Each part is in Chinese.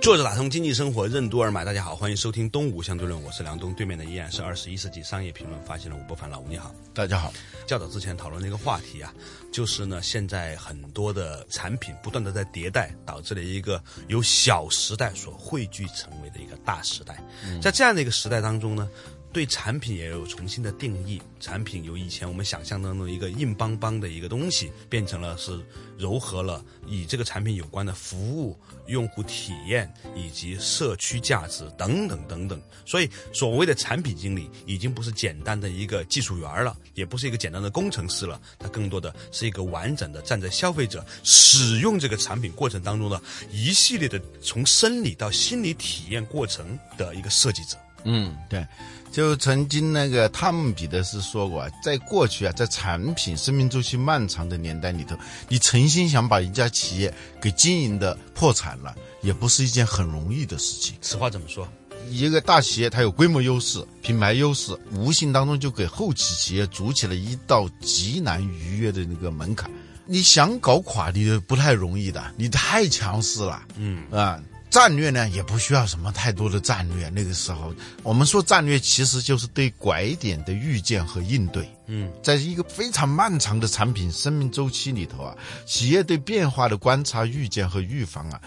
坐着打通经济生活任督二脉，大家好，欢迎收听东吴相对论，我是梁东，对面的依然是二十一世纪商业评论发现了吴伯凡，老吴你好，大家好。较早之前讨论的一个话题啊，就是呢，现在很多的产品不断的在迭代，导致了一个由小时代所汇聚成为的一个大时代。在这样的一个时代当中呢。对产品也有重新的定义，产品由以前我们想象当中一个硬邦邦的一个东西，变成了是糅合了以这个产品有关的服务、用户体验以及社区价值等等等等。所以，所谓的产品经理已经不是简单的一个技术员了，也不是一个简单的工程师了，他更多的是一个完整的站在消费者使用这个产品过程当中的一系列的从生理到心理体验过程的一个设计者。嗯，对。就曾经那个汤姆彼得斯说过，在过去啊，在产品生命周期漫长的年代里头，你诚心想把一家企业给经营的破产了，也不是一件很容易的事情。此话怎么说？一个大企业它有规模优势、品牌优势，无形当中就给后期企业筑起了一道极难逾越的那个门槛。你想搞垮你不太容易的，你太强势了。嗯啊。战略呢，也不需要什么太多的战略。那个时候，我们说战略其实就是对拐点的预见和应对。嗯，在一个非常漫长的产品生命周期里头啊，企业对变化的观察、预见和预防啊，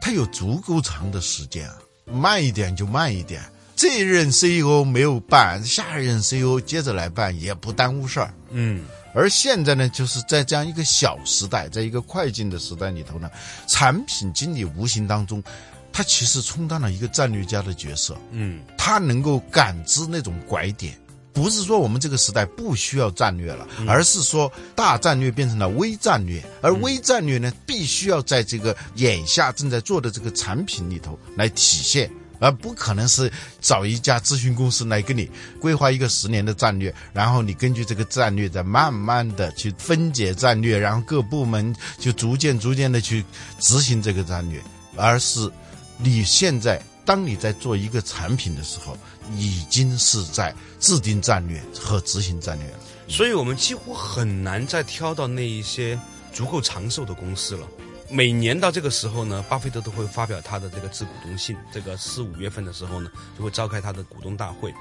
它有足够长的时间啊。慢一点就慢一点，这一任 CEO 没有办，下一任 CEO 接着来办，也不耽误事儿。嗯。而现在呢，就是在这样一个小时代，在一个快进的时代里头呢，产品经理无形当中，他其实充当了一个战略家的角色。嗯，他能够感知那种拐点，不是说我们这个时代不需要战略了，而是说大战略变成了微战略，而微战略呢，必须要在这个眼下正在做的这个产品里头来体现。而不可能是找一家咨询公司来给你规划一个十年的战略，然后你根据这个战略再慢慢的去分解战略，然后各部门就逐渐逐渐的去执行这个战略，而是你现在当你在做一个产品的时候，已经是在制定战略和执行战略了。所以我们几乎很难再挑到那一些足够长寿的公司了。每年到这个时候呢，巴菲特都会发表他的这个致股东信。这个四五月份的时候呢，就会召开他的股东大会。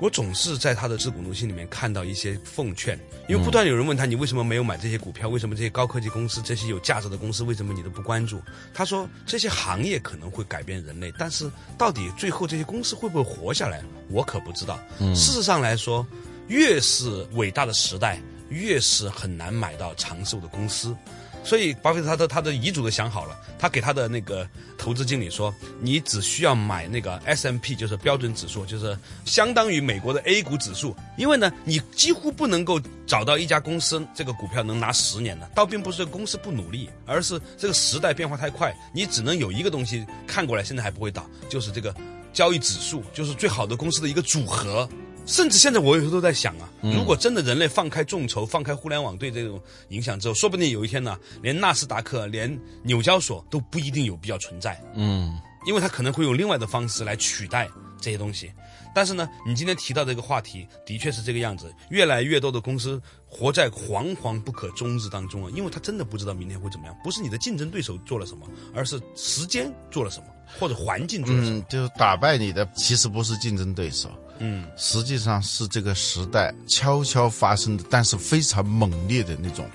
我总是在他的致股东信里面看到一些奉劝，因为不断有人问他，你为什么没有买这些股票？为什么这些高科技公司、这些有价值的公司，为什么你都不关注？他说，这些行业可能会改变人类，但是到底最后这些公司会不会活下来，我可不知道。事实上来说，越是伟大的时代，越是很难买到长寿的公司。所以，巴菲特他的他的遗嘱都想好了，他给他的那个投资经理说：“你只需要买那个 S M P，就是标准指数，就是相当于美国的 A 股指数。因为呢，你几乎不能够找到一家公司这个股票能拿十年的。倒并不是公司不努力，而是这个时代变化太快，你只能有一个东西看过来，现在还不会倒，就是这个交易指数，就是最好的公司的一个组合。”甚至现在我有时候都在想啊，如果真的人类放开众筹、放开互联网对这种影响之后，说不定有一天呢，连纳斯达克、连纽交所都不一定有必要存在。嗯，因为它可能会用另外的方式来取代这些东西。但是呢，你今天提到这个话题，的确是这个样子。越来越多的公司活在惶惶不可终日当中啊，因为他真的不知道明天会怎么样。不是你的竞争对手做了什么，而是时间做了什么，或者环境做了什么。就是打败你的，其实不是竞争对手。嗯，实际上是这个时代悄悄发生的，但是非常猛烈的那种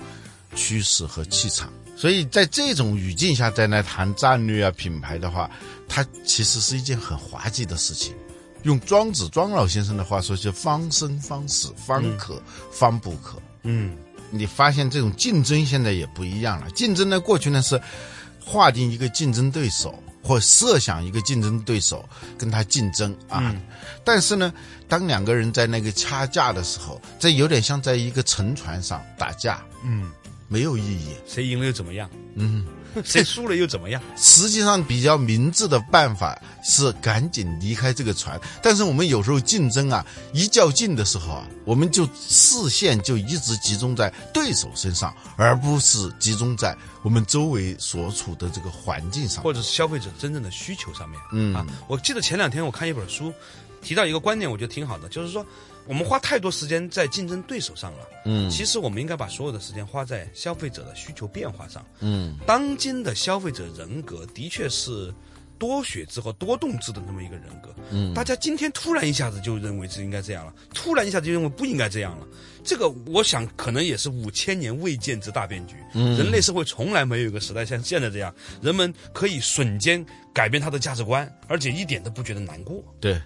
趋势和气场。所以在这种语境下再来谈战略啊、品牌的话，它其实是一件很滑稽的事情。用庄子庄老先生的话说，就方生方死，方可方不可。嗯，你发现这种竞争现在也不一样了。竞争呢，过去呢是划定一个竞争对手。或设想一个竞争对手跟他竞争啊，但是呢，当两个人在那个掐架的时候，这有点像在一个沉船上打架，嗯，没有意义，谁赢了又怎么样？嗯，谁输了又怎么样？实际上比较明智的办法是赶紧离开这个船。但是我们有时候竞争啊，一较劲的时候啊，我们就视线就一直集中在对手身上，而不是集中在我们周围所处的这个环境上。或者是消费者真正的需求上面。嗯啊，我记得前两天我看一本书，提到一个观点，我觉得挺好的，就是说我们花太多时间在竞争对手上了。嗯其实我们应该把所有的时间花在消费者的需求变化上。嗯当今的消费者人格的确是多血质和多动质的那么一个人格。嗯大家今天突然一下子就认为是应该这样了，突然一下子就认为不应该这样了。这个我想可能也是五千年未见之大变局。嗯人类社会从来没有一个时代像现在这样，人们可以瞬间改变他的价值观，而且一点都不觉得难过。对，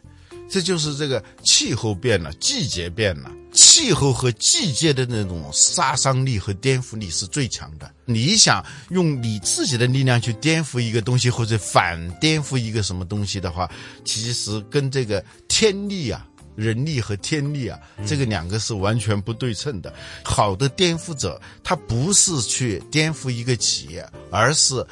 这就是这个气候变了，季节变了，气候和季节的那种杀伤力和颠覆力是最强的。你想用你自己的力量去颠覆一个东西，或者反颠覆一个什么东西的话，其实跟这个天力啊。人力和天力啊，这个两个是完全不对称的。好的颠覆者，他不是去颠覆一个企业，而是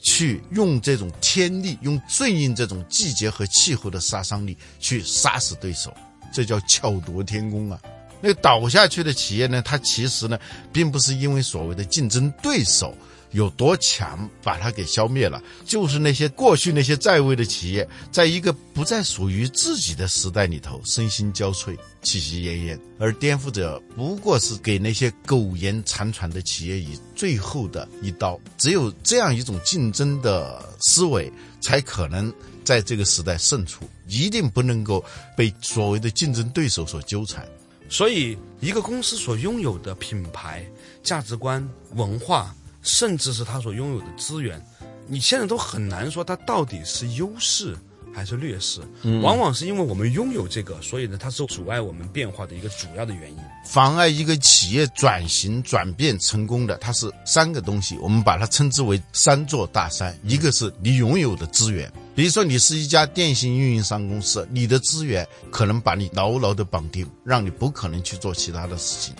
去用这种天力，用顺应这种季节和气候的杀伤力去杀死对手，这叫巧夺天工啊！那倒下去的企业呢，它其实呢，并不是因为所谓的竞争对手有多强把它给消灭了，就是那些过去那些在位的企业，在一个不再属于自己的时代里头，身心交瘁，气息奄奄。而颠覆者不过是给那些苟延残喘的企业以最后的一刀。只有这样一种竞争的思维，才可能在这个时代胜出。一定不能够被所谓的竞争对手所纠缠。所以，一个公司所拥有的品牌、价值观、文化，甚至是他所拥有的资源，你现在都很难说他到底是优势还是劣势。往往是因为我们拥有这个，所以呢，它是阻碍我们变化的一个主要的原因。妨碍一个企业转型转变成功的，它是三个东西，我们把它称之为三座大山。一个是你拥有的资源，比如说你是一家电信运营商公司，你的资源可能把你牢牢的绑定，让你不可能去做其他的事情，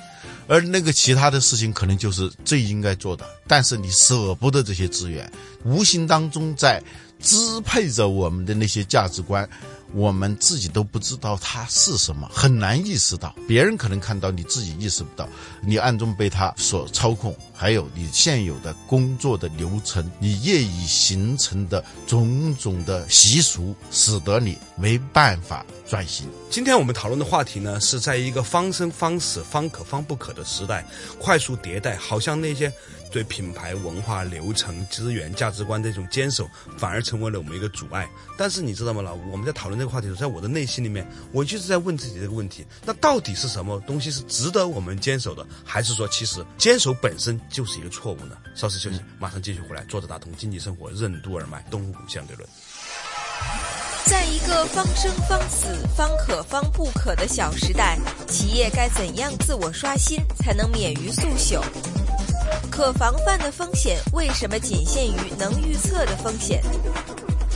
而那个其他的事情可能就是最应该做的，但是你舍不得这些资源，无形当中在支配着我们的那些价值观。我们自己都不知道它是什么，很难意识到。别人可能看到，你自己意识不到，你暗中被他所操控。还有你现有的工作的流程，你业已形成的种种的习俗，使得你没办法转型。今天我们讨论的话题呢，是在一个方生方死、方可方不可的时代，快速迭代，好像那些对品牌、文化、流程、资源、价值观这种坚守，反而成为了我们一个阻碍。但是你知道吗，老吴？我们在讨论这个话题的时候，在我的内心里面，我一直在问自己这个问题：那到底是什么东西是值得我们坚守的，还是说其实坚守本身就是一个错误呢？稍事休息，马上继续回来。作者打通经济生活任督二脉，东吴相对论。在一个方生方死、方可方不可的小时代，企业该怎样自我刷新，才能免于速朽？可防范的风险为什么仅限于能预测的风险？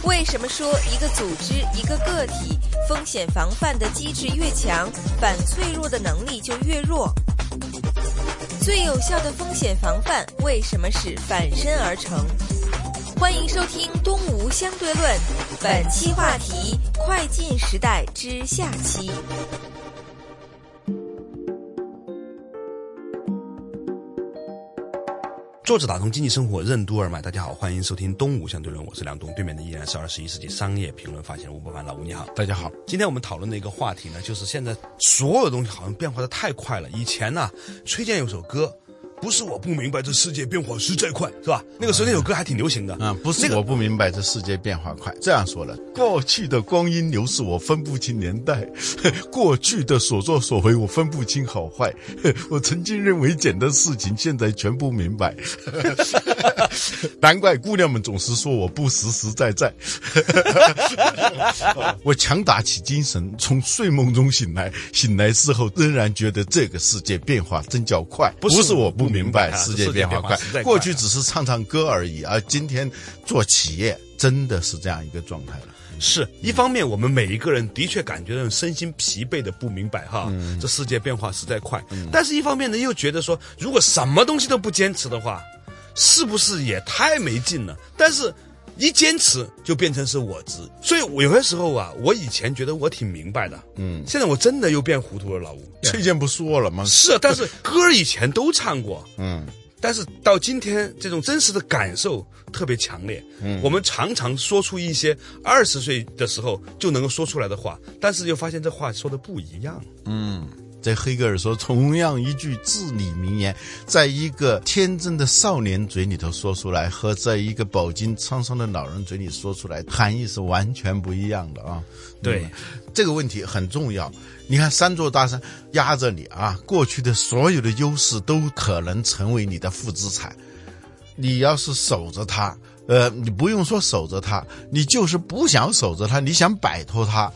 为什么说一个组织、一个个体风险防范的机制越强，反脆弱的能力就越弱？最有效的风险防范为什么是反身而成？欢迎收听《东吴相对论》，本期话题：快进时代之下期。作者打通经济生活任督二脉，大家好，欢迎收听《东吴相对论》，我是梁东，对面的依然是二十一世纪商业评论发现人吴伯凡，老吴你好。大家好，今天我们讨论的一个话题呢，就是现在所有东西好像变化的太快了。以前呢，崔健有首歌，不是我不明白这世界变化实在快，是吧？那个时候那首歌还挺流行的啊，不是我不明白这世界变化快。这样说了，过去的光阴流逝，我分不清年代；过去的所作所为，我分不清好坏。我曾经认为简的事情，现在全不明白。难怪姑娘们总是说我不实实在在。我强打起精神，从睡梦中醒来，醒来之后仍然觉得这个世界变化真叫快。不是是我不明白啊世界变化快过去只是唱唱歌而已，而今天做企业真的是这样一个状态了。是一方面，我们每一个人的确感觉到身心疲惫的不明白哈，嗯这世界变化实在快。但是一方面呢，又觉得说，如果什么东西都不坚持的话，是不是也太没劲了？但是。一坚持就变成是我执，所以我有些时候啊，我以前觉得我挺明白的，嗯，现在我真的又变糊涂了，老吴。崔健不说了吗？是，但是歌儿以前都唱过，嗯，但是到今天这种真实的感受特别强烈，嗯，我们常常说出一些二十岁的时候就能够说出来的话，但是又发现这话说的不一样，嗯。在黑格尔说，同样一句至理名言，在一个天真的少年嘴里头说出来，和在一个饱经沧桑的老人嘴里说出来，含义是完全不一样的啊！对，这个问题很重要。你看，三座大山压着你啊，过去的所有的优势都可能成为你的负资产。你要是守着它，呃，你不用说守着它，你就是不想守着它，你想摆脱它。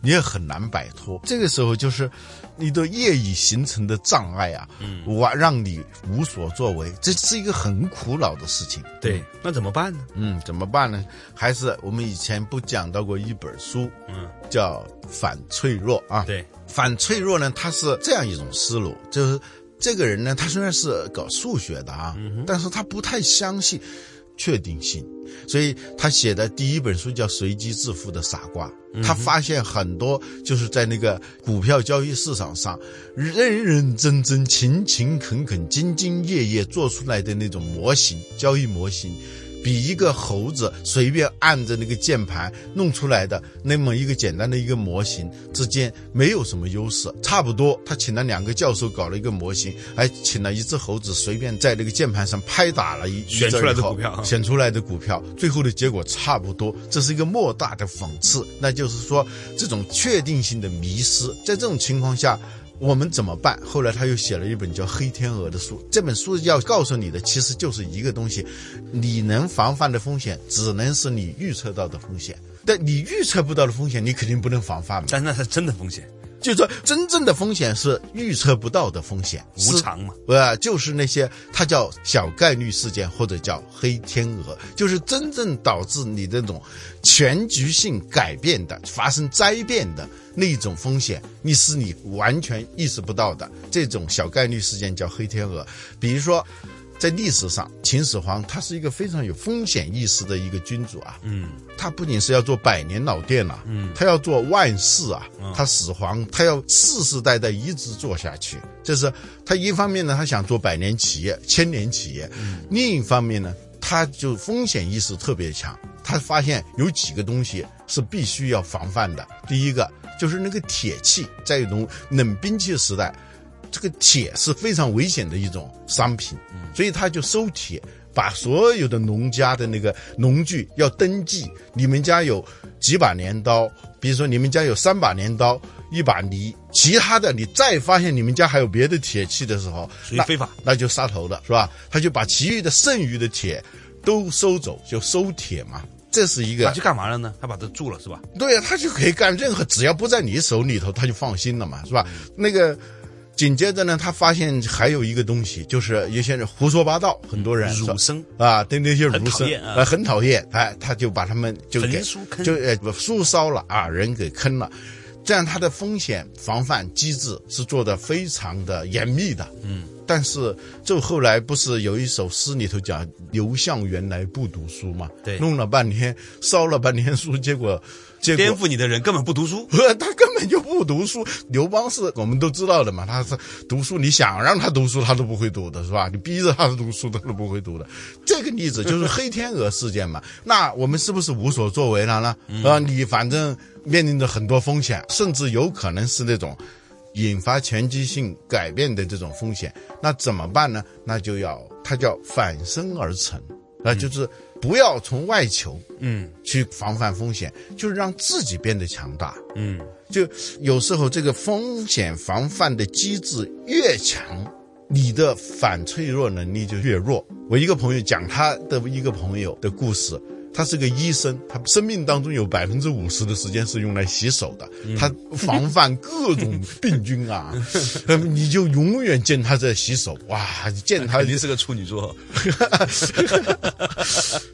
你也很难摆脱，这个时候就是你的业已形成的障碍啊，嗯，我让你无所作为，这是一个很苦恼的事情。对，那怎么办呢？嗯，怎么办呢？还是我们以前不讲到过一本书，嗯，叫《反脆弱》啊。对，反脆弱呢，它是这样一种思路，就是这个人呢，他虽然是搞数学的啊，但是他不太相信。确定性，所以他写的第一本书叫《随机致富的傻瓜》。他发现很多就是在那个股票交易市场上，认认真真、勤勤恳恳、兢兢业业做出来的那种模型，交易模型。比一个猴子随便按着那个键盘弄出来的那么一个简单的一个模型之间没有什么优势，差不多。他请了两个教授搞了一个模型，还请了一只猴子随便在那个键盘上拍打了一选出来的股票，选出来的股票，最后的结果差不多。这是一个莫大的讽刺，那就是说这种确定性的迷失，在这种情况下。我们怎么办？后来他又写了一本叫《黑天鹅》的书。这本书要告诉你的，其实就是一个东西：你能防范的风险，只能是你预测到的风险。但你预测不到的风险，你肯定不能防范嘛。但那是真的风险。就是说，真正的风险是预测不到的风险，无常嘛？呃，就是那些它叫小概率事件或者叫黑天鹅，就是真正导致你这种全局性改变的、发生灾变的那种风险，你是你完全意识不到的。这种小概率事件叫黑天鹅，比如说。在历史上，秦始皇他是一个非常有风险意识的一个君主啊。嗯，他不仅是要做百年老店了，嗯，他要做万世啊。他始皇，他要世世代代一直做下去。就是他一方面呢，他想做百年企业、千年企业；嗯另一方面呢，他就风险意识特别强。他发现有几个东西是必须要防范的。第一个就是那个铁器，在一种冷兵器时代。这个铁是非常危险的一种商品，所以他就收铁，把所有的农家的那个农具要登记。你们家有几把镰刀？比如说你们家有三把镰刀，一把犁，其他的你再发现你们家还有别的铁器的时候，属于非法，那就杀头了，是吧？他就把其余的剩余的铁都收走，就收铁嘛。这是一个他去干嘛了呢？他把它住了，是吧？对呀，他就可以干任何，只要不在你手里头，他就放心了嘛，是吧？那个。紧接着呢，他发现还有一个东西，就是有些人胡说八道，很多人儒生啊，对那些儒生啊，很讨厌，哎，他就把他们就给就呃书烧了啊，人给坑了，这样他的风险防范机制是做的非常的严密的，嗯，但是就后来不是有一首诗里头讲刘向原来不读书嘛，对，弄了半天烧了半天书，结果。颠覆你的人根本不读书，他根本就不读书。刘邦是我们都知道的嘛，他是读书，你想让他读书，他都不会读的，是吧？你逼着他读书，他都不会读的。这个例子就是黑天鹅事件嘛。那我们是不是无所作为了呢？啊，你反正面临着很多风险，甚至有可能是那种引发全局性改变的这种风险。那怎么办呢？那就要它叫反身而成，啊，就是。不要从外求，嗯，去防范风险，就是让自己变得强大，嗯，就有时候这个风险防范的机制越强，你的反脆弱能力就越弱。我一个朋友讲他的一个朋友的故事，他是个医生，他生命当中有百分之五十的时间是用来洗手的，他防范各种病菌啊，呃你就永远见他在洗手，哇，见他肯定是个处女座。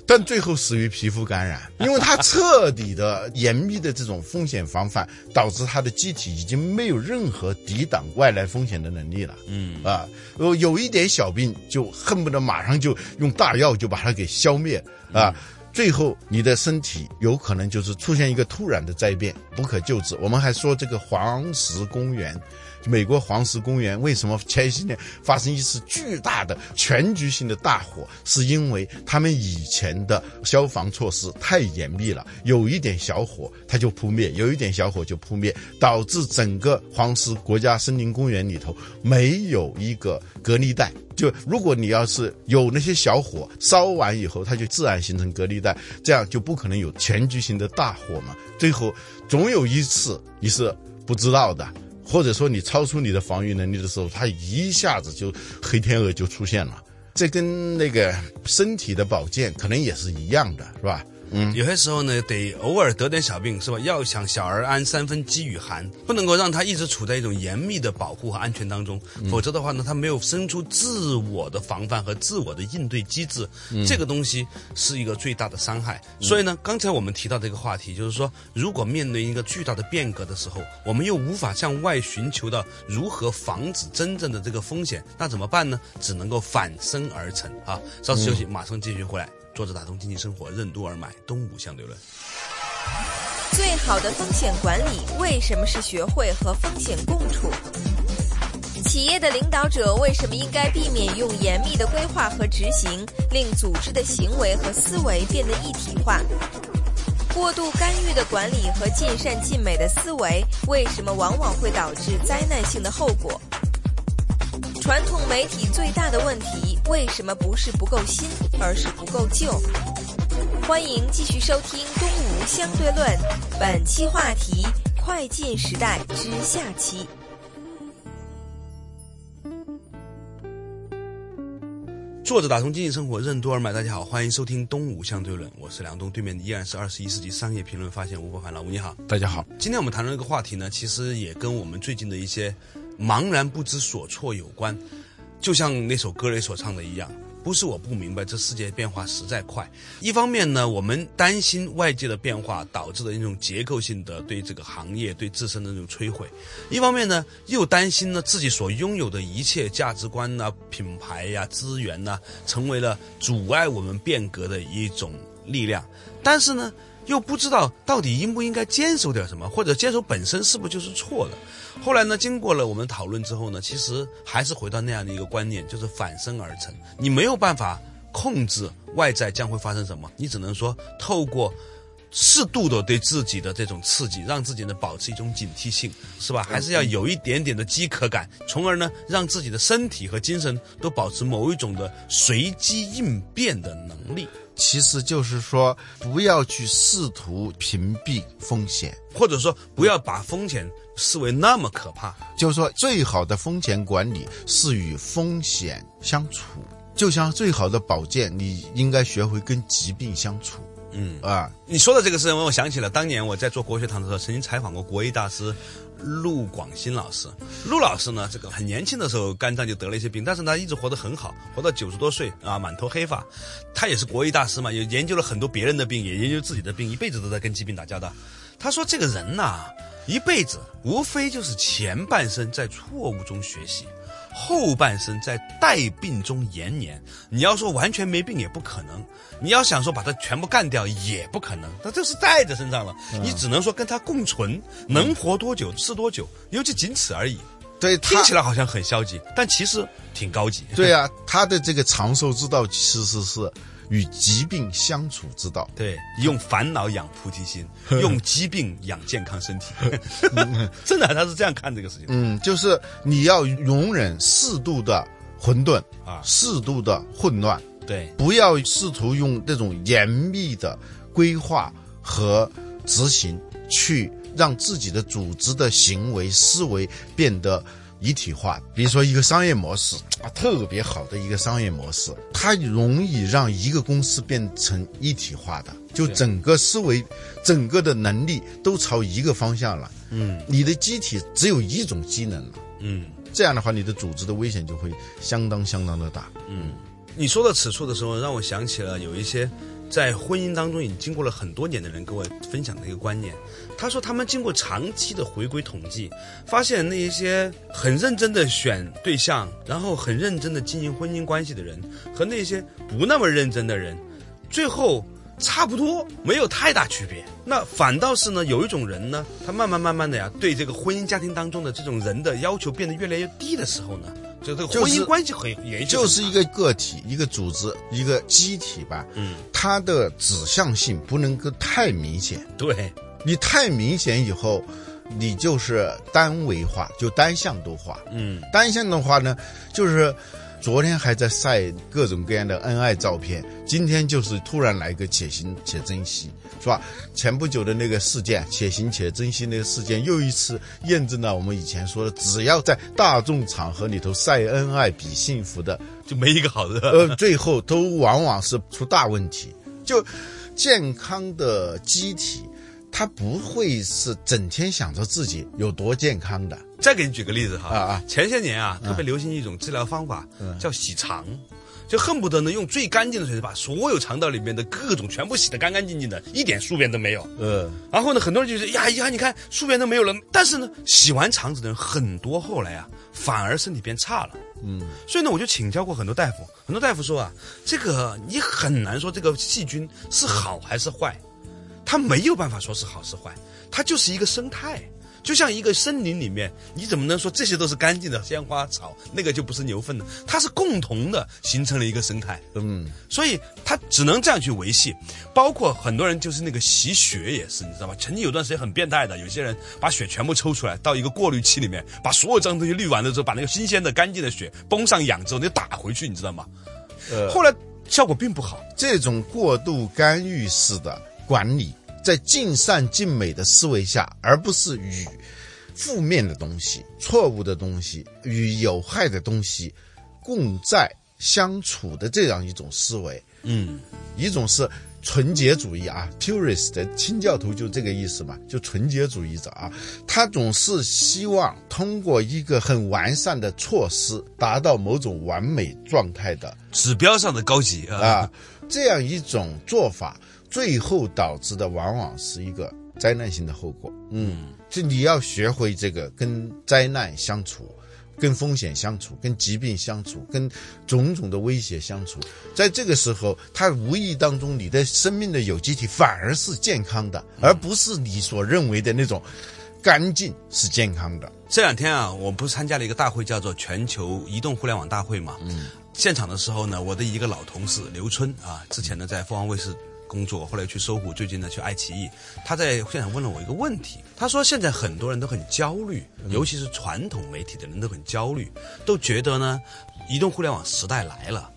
但最后死于皮肤感染，因为他彻底的严密的这种风险防范，导致他的机体已经没有任何抵挡外来风险的能力了。嗯啊，呃，有一点小病就恨不得马上就用大药就把它给消灭啊。最后，你的身体有可能就是出现一个突然的灾变，不可救治。我们还说这个黄石公园，美国黄石公园为什么前些年发生一次巨大的全局性的大火，是因为他们以前的消防措施太严密了，有一点小火它就扑灭，有一点小火就扑灭，导致整个黄石国家森林公园里头没有一个隔离带。就如果你要是有那些小火烧完以后，它就自然形成隔离带，这样就不可能有全局性的大火嘛。最后总有一次你是不知道的，或者说你超出你的防御能力的时候，它一下子就黑天鹅就出现了。这跟那个身体的保健可能也是一样的，是吧？嗯，有些时候呢，得偶尔得点小病，是吧？要想小儿安，三分饥与寒，不能够让他一直处在一种严密的保护和安全当中，否则的话呢，他没有生出自我的防范和自我的应对机制，这个东西是一个最大的伤害。所以呢，刚才我们提到这个话题，就是说，如果面对一个巨大的变革的时候，我们又无法向外寻求到如何防止真正的这个风险，那怎么办呢？只能够反身而成啊！稍事休息，马上继续回来。坐着打通经济生活，任督二脉，东吴相对论。最好的风险管理为什么是学会和风险共处？企业的领导者为什么应该避免用严密的规划和执行，令组织的行为和思维变得一体化？过度干预的管理和尽善尽美的思维，为什么往往会导致灾难性的后果？传统媒体最大的问题，为什么不是不够新，而是不够旧？欢迎继续收听《东吴相对论》，本期话题：快进时代之下期。作者打通经济生活，任督二脉。大家好，欢迎收听《东吴相对论》，我是梁东，对面依然是二十一世纪商业评论发现吴伯凡老吴，你好。大家好。今天我们谈论这个话题呢，其实也跟我们最近的一些茫然不知所措有关。就像那首歌里所唱的一样，不是我不明白，这世界变化实在快。一方面呢，我们担心外界的变化导致的一种结构性的对这个行业、对自身的那种摧毁；一方面呢，又担心呢自己所拥有的一切价值观呐、品牌呀、资源呐，成为了阻碍我们变革的一种力量。但是呢，又不知道到底应不应该坚守点什么，或者坚守本身是不是就是错的。后来呢，经过了我们讨论之后呢，其实还是回到那样的一个观念，就是反身而成。你没有办法控制外在将会发生什么，你只能说透过适度的对自己的这种刺激，让自己呢保持一种警惕性，是吧？还是要有一点点的饥渴感，从而呢让自己的身体和精神都保持某一种的随机应变的能力。其实就是说，不要去试图屏蔽风险，或者说不要把风险视为那么可怕。就是说，最好的风险管理是与风险相处，就像最好的保健，你应该学会跟疾病相处。嗯啊，你说的这个事，让我想起了当年我在做国学堂的时候，曾经采访过国医大师陆广新老师。陆老师呢，这个很年轻的时候肝脏就得了一些病，但是他一直活得很好，活到九十多岁啊，满头黑发。他也是国医大师嘛，也研究了很多别人的病，也研究自己的病，一辈子都在跟疾病打交道。他说，这个人呐、一辈子无非就是前半生在错误中学习。后半生在带病中延年，你要说完全没病也不可能，你要想说把它全部干掉也不可能，它这是带在身上了，你只能说跟它共存，能活多久是多久，尤其仅此而已。对，听起来好像很消极，但其实挺高级。对啊，他的这个长寿之道其实是与疾病相处之道。对，用烦恼养菩提心，用疾病养健康身体，真的他是这样看这个事情。嗯，就是你要容忍适度的混沌啊适度的混乱，对，不要试图用那种严密的规划和执行去让自己的组织的行为思维变得一体化。比如说一个商业模式啊，特别好的一个商业模式，它容易让一个公司变成一体化的，就整个思维、整个的能力都朝一个方向了。嗯，你的机体只有一种机能了。嗯，这样的话，你的组织的危险就会相当相当的大。嗯你说到此处的时候，让我想起了有一些在婚姻当中已经经过了很多年的人跟我分享的一个观念。他说，他们经过长期的回归统计，发现那一些很认真的选对象，然后很认真的经营婚姻关系的人，和那些不那么认真的人，最后差不多，没有太大区别。那反倒是呢，有一种人呢，他慢慢慢慢的呀，对这个婚姻家庭当中的这种人的要求变得越来越低的时候呢，就这个婚姻关系很延续，就是一个个体、一个组织、一个机体吧。嗯，它的指向性不能够太明显。对，你太明显以后，你就是单维化，就单向度化。嗯，单向的话呢，就是昨天还在晒各种各样的恩爱照片，今天就是突然来个且行且珍惜，是吧？前不久的那个事件，且行且珍惜那个事件，又一次验证了我们以前说的，只要在大众场合里头晒恩爱比幸福的，就没一个好的。呃，最后都往往是出大问题。就健康的机体，它不会是整天想着自己有多健康的。再给你举个例子哈，啊啊前些年啊，特别流行一种治疗方法，叫洗肠，就恨不得呢用最干净的水把所有肠道里面的各种全部洗得干干净净的，一点宿便都没有。嗯，然后呢，很多人就是呀呀，你看宿便都没有了。但是呢，洗完肠子的人很多，后来啊，反而身体变差了。嗯，所以呢，我就请教过很多大夫，很多大夫说啊，这个你很难说这个细菌是好还是坏，它没有办法说是好是坏，它就是一个生态。就像一个森林里面，你怎么能说这些都是干净的鲜花草，那个就不是牛粪呢？它是共同的形成了一个生态。嗯，所以它只能这样去维系。包括很多人就是那个洗血也是，你知道吗？曾经有段时间很变态的，有些人把血全部抽出来，到一个过滤器里面，把所有脏东西滤完了之后，把那个新鲜的、干净的血泵上氧之后，你打回去，你知道吗？呃后来效果并不好。这种过度干预式的管理，在尽善尽美的思维下，而不是与负面的东西、错误的东西与有害的东西共在相处的这样一种思维。嗯，一种是纯洁主义啊，purist 清教徒就这个意思嘛，就纯洁主义者啊，他总是希望通过一个很完善的措施，达到某种完美状态的指标上的高级啊，啊，这样一种做法，最后导致的往往是一个灾难性的后果。嗯，就你要学会这个跟灾难相处。跟风险相处，跟疾病相处，跟种种的威胁相处，在这个时候，他无意当中，你的生命的有机体反而是健康的，而不是你所认为的那种干净是健康的。这两天啊，我不是参加了一个大会，叫做全球移动互联网大会嘛。嗯，现场的时候呢，我的一个老同事刘春啊，之前呢在凤凰卫视工作，后来去搜狐，最近呢去爱奇艺。他在现场问了我一个问题，他说现在很多人都很焦虑，尤其是传统媒体的人都很焦虑，都觉得呢，移动互联网时代来了，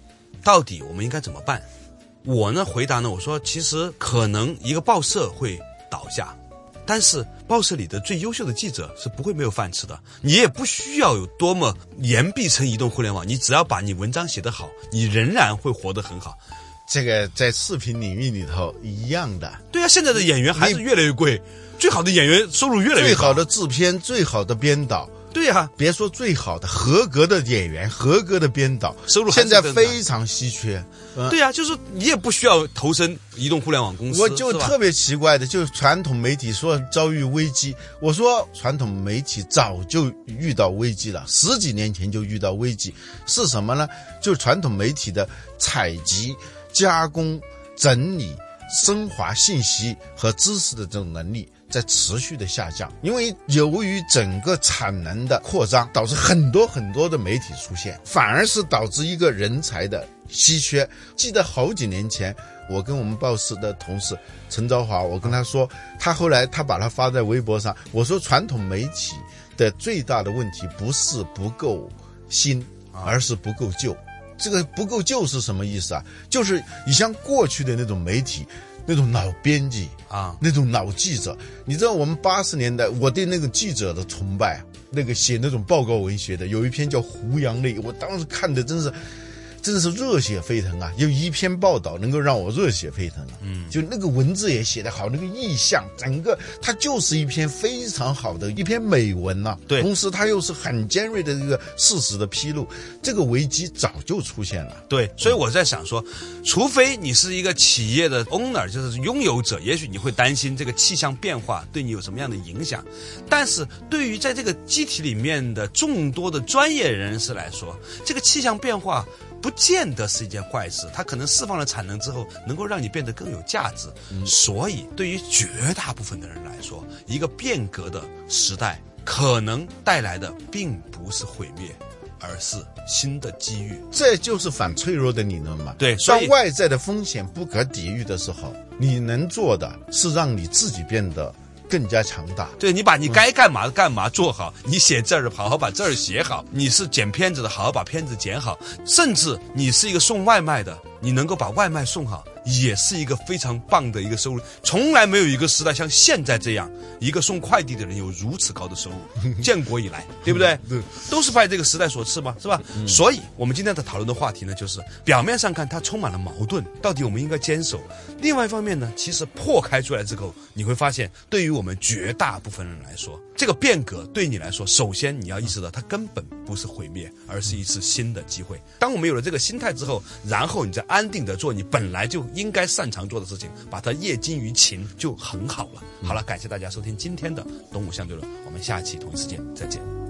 到底我们应该怎么办？我呢回答呢，我说其实可能一个报社会倒下，但是报社里的最优秀的记者是不会没有饭吃的。你也不需要有多么言必称移动互联网，你只要把你文章写得好，你仍然会活得很好。这个在视频领域里头一样的，对啊，现在的演员还是越来越贵，最好的演员收入越来越高最好的制片、最好的编导，对啊，别说最好的，合格的演员、合格的编导，收入现在非常稀缺。嗯对啊，就是你也不需要投身移动互联网公司，我就特别奇怪的，就是传统媒体说遭遇危机，我说传统媒体早就遇到危机了，十几年前就遇到危机，是什么呢？就是传统媒体的采集、加工、整理、升华信息和知识的这种能力。在持续的下降，因为由于整个产能的扩张，导致很多很多的媒体出现，反而是导致一个人才的稀缺。记得好几年前，我跟我们报社的同事陈昭华，我跟他说，他后来他把他发在微博上，我说传统媒体的最大的问题不是不够新，而是不够旧。这个不够旧是什么意思啊？就是你像过去的那种媒体，那种老编辑啊，那种老记者，你知道我们八十年代我对那个记者的崇拜，那个写那种报告文学的，有一篇叫《胡杨泪》，我当时看的真是。真是热血沸腾啊！有一篇报道能够让我热血沸腾啊！嗯，就那个文字也写得好，那个意象，整个它就是一篇非常好的一篇美文呐、对同时它又是很尖锐的这个事实的披露，这个危机早就出现了。对，所以我在想说，除非你是一个企业的 owner，就是拥有者，也许你会担心这个气象变化对你有什么样的影响。但是对于在这个机体里面的众多的专业人士来说，这个气象变化。不见得是一件坏事，它可能释放了产能之后，能够让你变得更有价值。所以，对于绝大部分的人来说，一个变革的时代可能带来的并不是毁灭，而是新的机遇。这就是反脆弱的理论嘛。对当外在的风险不可抵御的时候，你能做的是让你自己变得更加强大。对你把你该干嘛的干嘛做好，你写字儿好好把字儿写好，你是剪片子的好好把片子剪好，甚至你是一个送外卖的，你能够把外卖送好，也是一个非常棒的一个收入。从来没有一个时代像现在这样，一个送快递的人有如此高的收入，建国以来，对不对？对，都是拜这个时代所赐嘛，是吧？所以，我们今天的讨论的话题呢，就是表面上看它充满了矛盾，到底我们应该坚守。另外一方面呢，其实破开出来之后，你会发现，对于我们绝大部分人来说，这个变革对你来说，首先你要意识到，它根本不是毁灭，而是一次新的机会。当我们有了这个心态之后，然后你再安定的做你本来就应该擅长做的事情，把它业精于勤，就很好了。好了，感谢大家收听今天的《东吴相对论》，我们下期同一时间再见。